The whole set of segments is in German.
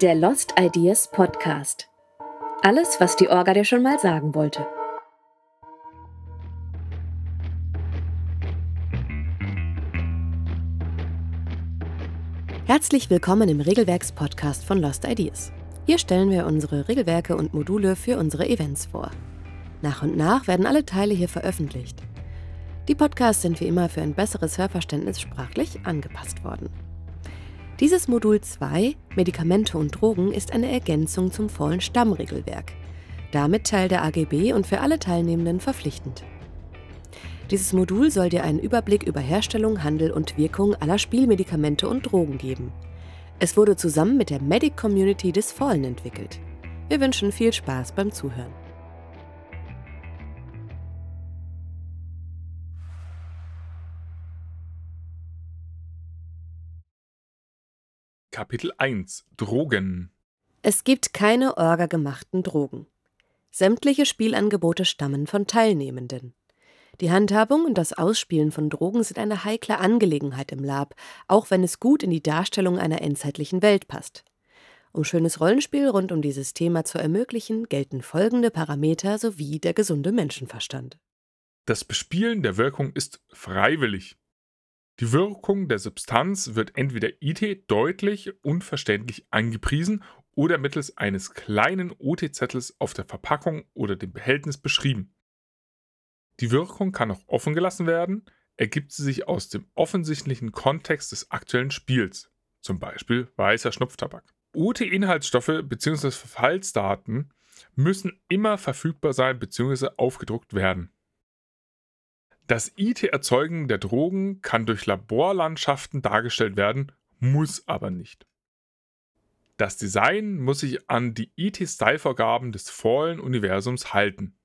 Der Lost Ideas Podcast. Alles, was die Orga dir schon mal sagen wollte. Herzlich willkommen im Regelwerks-Podcast von Lost Ideas. Hier stellen wir unsere Regelwerke und Module für unsere Events vor. Nach und nach werden alle Teile hier veröffentlicht. Die Podcasts sind wie immer für ein besseres Hörverständnis sprachlich angepasst worden. Dieses Modul 2, Medikamente und Drogen, ist eine Ergänzung zum vollen Stammregelwerk. Damit Teil der AGB und für alle Teilnehmenden verpflichtend. Dieses Modul soll dir einen Überblick über Herstellung, Handel und Wirkung aller Spielmedikamente und Drogen geben. Es wurde zusammen mit der Medic Community des Fallen entwickelt. Wir wünschen viel Spaß beim Zuhören. Kapitel 1 Drogen Es gibt keine orga-gemachten Drogen. Sämtliche Spielangebote stammen von Teilnehmenden. Die Handhabung und das Ausspielen von Drogen sind eine heikle Angelegenheit im Lab, auch wenn es gut in die Darstellung einer endzeitlichen Welt passt. Um schönes Rollenspiel rund um dieses Thema zu ermöglichen, gelten folgende Parameter sowie der gesunde Menschenverstand. Das Bespielen der Wirkung ist freiwillig. Die Wirkung der Substanz wird entweder IT deutlich und verständlich angepriesen oder mittels eines kleinen OT-Zettels auf der Verpackung oder dem Behältnis beschrieben. Die Wirkung kann auch offen gelassen werden, ergibt sie sich aus dem offensichtlichen Kontext des aktuellen Spiels, zum Beispiel weißer Schnupftabak. OT-Inhaltsstoffe bzw. Verfallsdaten müssen immer verfügbar sein bzw. aufgedruckt werden. Das IT-Erzeugen der Drogen kann durch Laborlandschaften dargestellt werden, muss aber nicht. Das Design muss sich an die IT-Style-Vorgaben des Fallen-Universums halten.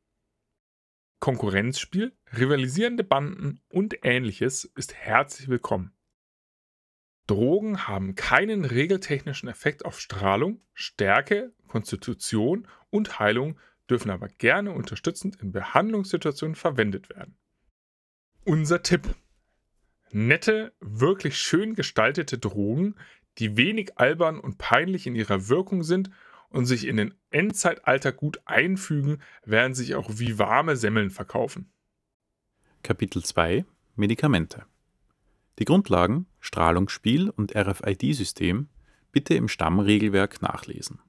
Konkurrenzspiel, rivalisierende Banden und ähnliches ist herzlich willkommen. Drogen haben keinen regeltechnischen Effekt auf Strahlung, Stärke, Konstitution und Heilung, dürfen aber gerne unterstützend in Behandlungssituationen verwendet werden. Unser Tipp. Nette, wirklich schön gestaltete Drogen, die wenig albern und peinlich in ihrer Wirkung sind und sich in den Endzeitalter gut einfügen, werden sich auch wie warme Semmeln verkaufen. Kapitel 2 Medikamente Die Grundlagen Strahlungsspiel und RFID-System bitte im Stammregelwerk nachlesen.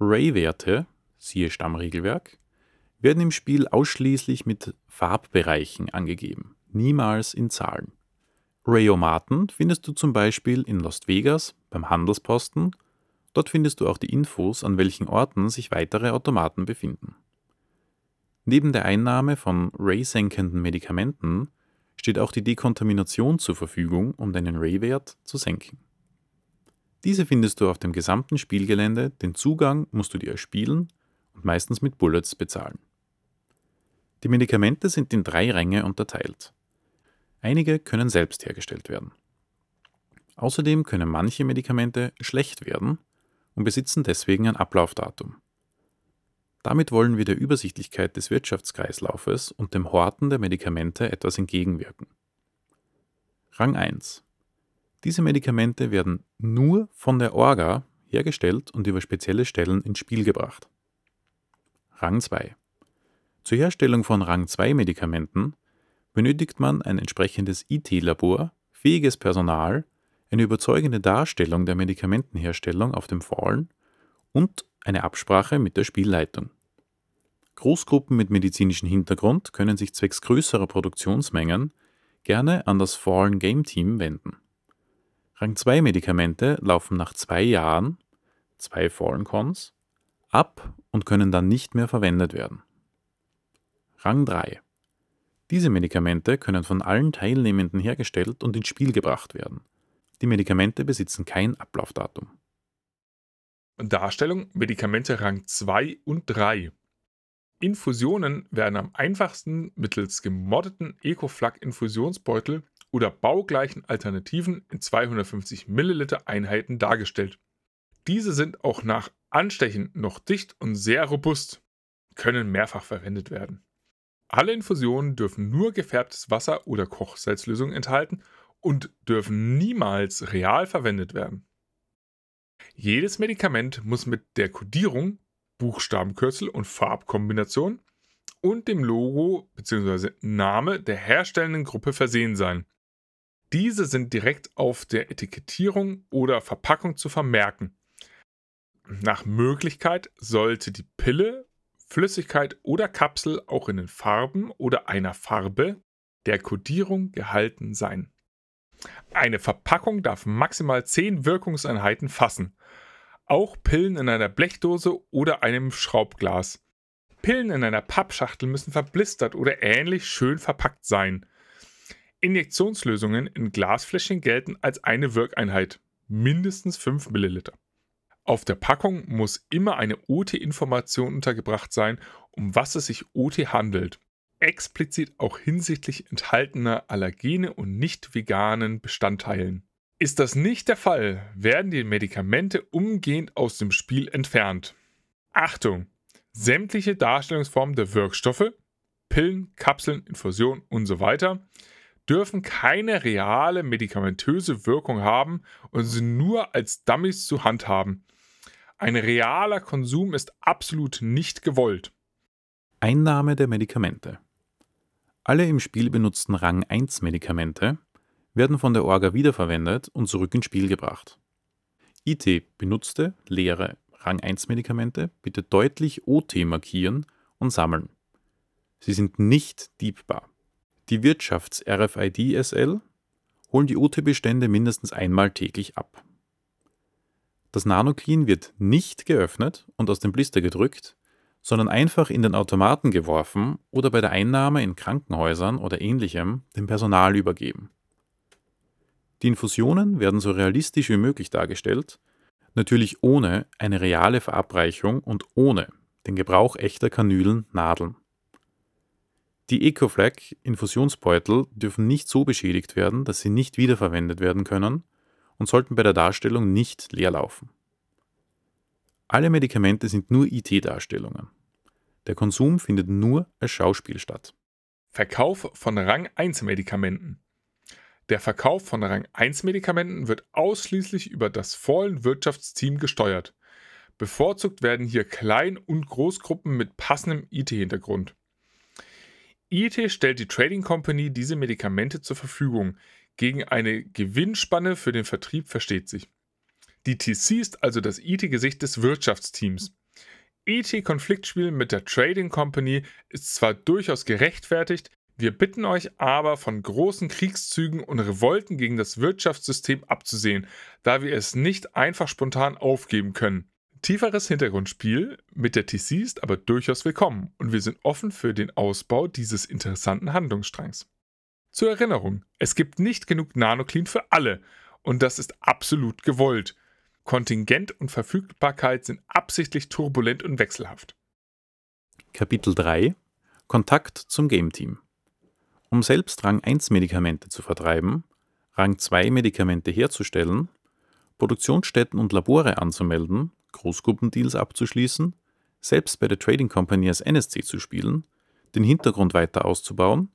Ray-Werte, siehe Stammregelwerk, werden im Spiel ausschließlich mit Farbbereichen angegeben, niemals in Zahlen. Rayomaten findest du zum Beispiel in Las Vegas beim Handelsposten. Dort findest du auch die Infos, an welchen Orten sich weitere Automaten befinden. Neben der Einnahme von Ray-senkenden Medikamenten steht auch die Dekontamination zur Verfügung, um deinen Ray-Wert zu senken. Diese findest du auf dem gesamten Spielgelände, den Zugang musst du dir erspielen und meistens mit Bullets bezahlen. Die Medikamente sind in drei Ränge unterteilt. Einige können selbst hergestellt werden. Außerdem können manche Medikamente schlecht werden und besitzen deswegen ein Ablaufdatum. Damit wollen wir der Übersichtlichkeit des Wirtschaftskreislaufes und dem Horten der Medikamente etwas entgegenwirken. Rang 1. Diese Medikamente werden nur von der Orga hergestellt und über spezielle Stellen ins Spiel gebracht. Rang 2. Zur Herstellung von Rang 2 Medikamenten benötigt man ein entsprechendes IT-Labor, fähiges Personal, eine überzeugende Darstellung der Medikamentenherstellung auf dem Fallen und eine Absprache mit der Spielleitung. Großgruppen mit medizinischem Hintergrund können sich zwecks größerer Produktionsmengen gerne an das Fallen Game Team wenden. Rang 2 Medikamente laufen nach zwei Jahren, zwei Fallen Cons, ab und können dann nicht mehr verwendet werden. Rang 3. Diese Medikamente können von allen Teilnehmenden hergestellt und ins Spiel gebracht werden. Die Medikamente besitzen kein Ablaufdatum. Darstellung Medikamente Rang 2 und 3. Infusionen werden am einfachsten mittels gemoddeten Ecoflug-Infusionsbeutel oder baugleichen Alternativen in 250 Milliliter Einheiten dargestellt. Diese sind auch nach Anstechen noch dicht und sehr robust, können mehrfach verwendet werden. Alle Infusionen dürfen nur gefärbtes Wasser oder Kochsalzlösung enthalten und dürfen niemals real verwendet werden. Jedes Medikament muss mit der Kodierung, Buchstabenkürzel und Farbkombination und dem Logo bzw. Name der herstellenden Gruppe versehen sein. Diese sind direkt auf der Etikettierung oder Verpackung zu vermerken. Nach Möglichkeit sollte die Pille, Flüssigkeit oder Kapsel auch in den Farben oder einer Farbe der Kodierung gehalten sein. Eine Verpackung darf maximal 10 Wirkungseinheiten fassen. Auch Pillen in einer Blechdose oder einem Schraubglas. Pillen in einer Pappschachtel müssen verblistert oder ähnlich schön verpackt sein. Injektionslösungen in Glasfläschchen gelten als eine Wirkeinheit, mindestens 5 ml. Auf der Packung muss immer eine OT-Information untergebracht sein, um was es sich OT handelt. Explizit auch hinsichtlich enthaltener Allergene und nicht veganen Bestandteilen. Ist das nicht der Fall, werden die Medikamente umgehend aus dem Spiel entfernt. Achtung! Sämtliche Darstellungsformen der Wirkstoffe, Pillen, Kapseln, Infusionen usw. So dürfen keine reale medikamentöse Wirkung haben und sind nur als Dummies zu handhaben. Ein realer Konsum ist absolut nicht gewollt. Einnahme der Medikamente. Alle im Spiel benutzten Rang 1 Medikamente werden von der Orga wiederverwendet und zurück ins Spiel gebracht. IT benutzte leere Rang 1 Medikamente bitte deutlich OT markieren und sammeln. Sie sind nicht diebbar. Die Wirtschafts-RFID SL holen die OT-Bestände mindestens einmal täglich ab. Das Nanoclean wird nicht geöffnet und aus dem Blister gedrückt, sondern einfach in den Automaten geworfen oder bei der Einnahme in Krankenhäusern oder ähnlichem dem Personal übergeben. Die Infusionen werden so realistisch wie möglich dargestellt, natürlich ohne eine reale Verabreichung und ohne den Gebrauch echter Kanülen, Nadeln. Die Ecoflag Infusionsbeutel dürfen nicht so beschädigt werden, dass sie nicht wiederverwendet werden können und sollten bei der Darstellung nicht leer laufen. Alle Medikamente sind nur IT-Darstellungen. Der Konsum findet nur als Schauspiel statt. Verkauf von Rang 1 Medikamenten. Der Verkauf von Rang 1 Medikamenten wird ausschließlich über das Fallen Wirtschaftsteam gesteuert. Bevorzugt werden hier Klein- und Großgruppen mit passendem IT-Hintergrund. IT stellt die Trading Company diese Medikamente zur Verfügung. Gegen eine Gewinnspanne für den Vertrieb versteht sich. Die TC ist also das IT-Gesicht des Wirtschaftsteams. IT-Konfliktspiel mit der Trading Company ist zwar durchaus gerechtfertigt, wir bitten euch aber von großen Kriegszügen und Revolten gegen das Wirtschaftssystem abzusehen, da wir es nicht einfach spontan aufgeben können. Tieferes Hintergrundspiel mit der TC ist aber durchaus willkommen und wir sind offen für den Ausbau dieses interessanten Handlungsstrangs. Zur Erinnerung, es gibt nicht genug Nanoclean für alle und das ist absolut gewollt. Kontingent und Verfügbarkeit sind absichtlich turbulent und wechselhaft. Kapitel 3 Kontakt zum Game Team um selbst Rang 1 Medikamente zu vertreiben, Rang 2 Medikamente herzustellen, Produktionsstätten und Labore anzumelden, Großgruppendeals abzuschließen, selbst bei der Trading Company als NSC zu spielen, den Hintergrund weiter auszubauen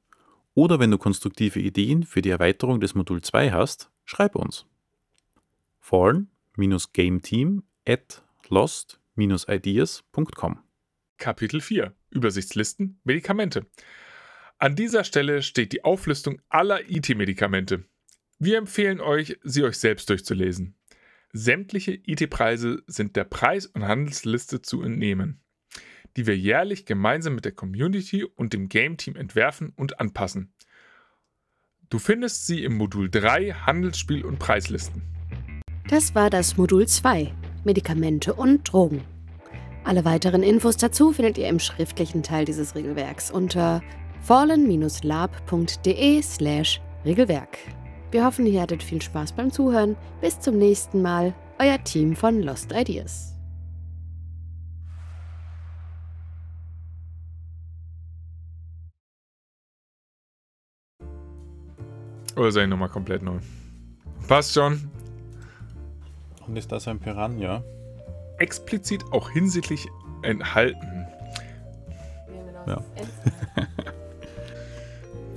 oder wenn du konstruktive Ideen für die Erweiterung des Modul 2 hast, schreib uns. Fallen-gameteam at lost-ideas.com Kapitel 4 Übersichtslisten Medikamente an dieser Stelle steht die Auflistung aller IT-Medikamente. Wir empfehlen euch, sie euch selbst durchzulesen. Sämtliche IT-Preise sind der Preis- und Handelsliste zu entnehmen, die wir jährlich gemeinsam mit der Community und dem Game-Team entwerfen und anpassen. Du findest sie im Modul 3 Handelsspiel und Preislisten. Das war das Modul 2 Medikamente und Drogen. Alle weiteren Infos dazu findet ihr im schriftlichen Teil dieses Regelwerks unter fallen-lab.de slash Regelwerk. Wir hoffen, ihr hattet viel Spaß beim Zuhören. Bis zum nächsten Mal, euer Team von Lost Ideas. Oder sei nochmal komplett neu? Passt schon. Und ist das ein Piranha? Explizit auch hinsichtlich enthalten. Ja.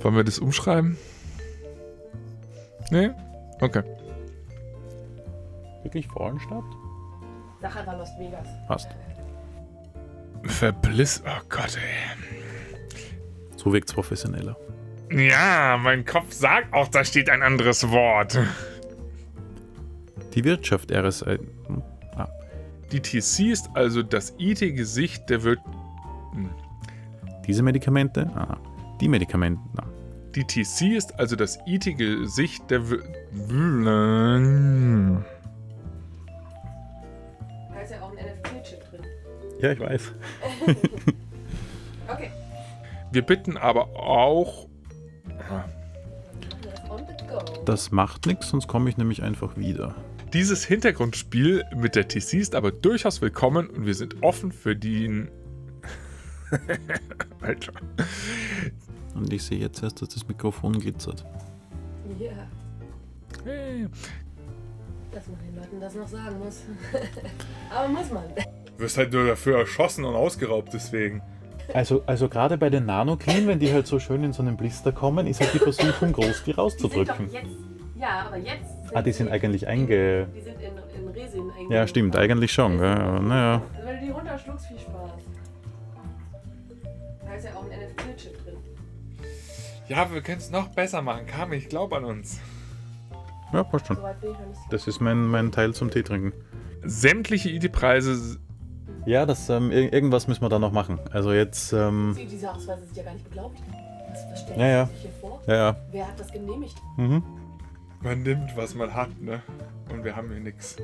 Wollen wir das umschreiben? Nee? Okay. Wirklich Fallenstadt? Sag einfach Lost Vegas. Passt. Verbliss. Oh Gott, ey. So wirkt's professioneller. Ja, mein Kopf sagt auch, da steht ein anderes Wort. Die Wirtschaft RSI. hm, Ah, Die TC ist also das IT-Gesicht der Wir diese Medikamente? Aha. Die Medikamente. Na, Die TC ist also das IT-Gesicht der Wir Da ist ja auch ein NFT-Chip drin. Ja, ich weiß. Okay. Wir bitten aber auch. Das macht nichts, sonst komme ich nämlich einfach wieder. Dieses Hintergrundspiel mit der TC ist aber durchaus willkommen und wir sind offen für den. Alter. Und ich sehe jetzt erst, dass das Mikrofon glitzert. Ja. Hey. Dass man den Leuten das noch sagen muss. Aber muss man. Du wirst halt nur dafür erschossen und ausgeraubt, deswegen. Also, also gerade bei den Nanoclean, wenn die halt so schön in so einen Blister kommen, ist halt die Versuchung groß, die Die sind rauszudrücken. doch jetzt. Ja, aber jetzt. Ah, die sind eigentlich einge... Die sind in, in Resin einge. Ja, stimmt, eigentlich schon. Gell? Aber naja, Also wenn du die runterschluckst, viel Spaß. Da ist ja auch ein NFT-Chip drin. Ja, wir können es noch besser machen. Kami, ich glaube an uns. ja, passt schon. Das ist mein, mein Teil zum Tee trinken. Sämtliche IT-Preise. Ja, das, ähm, ir irgendwas müssen wir da noch machen. Also jetzt, ähm, Sie, diese Ausweise sind ja gar nicht beglaubt. Was, was stellen Ja, ja. Sich hier vor? ja, ja. Wer hat das genehmigt? Mhm. Man nimmt, was man hat, ne? Und wir haben hier nichts.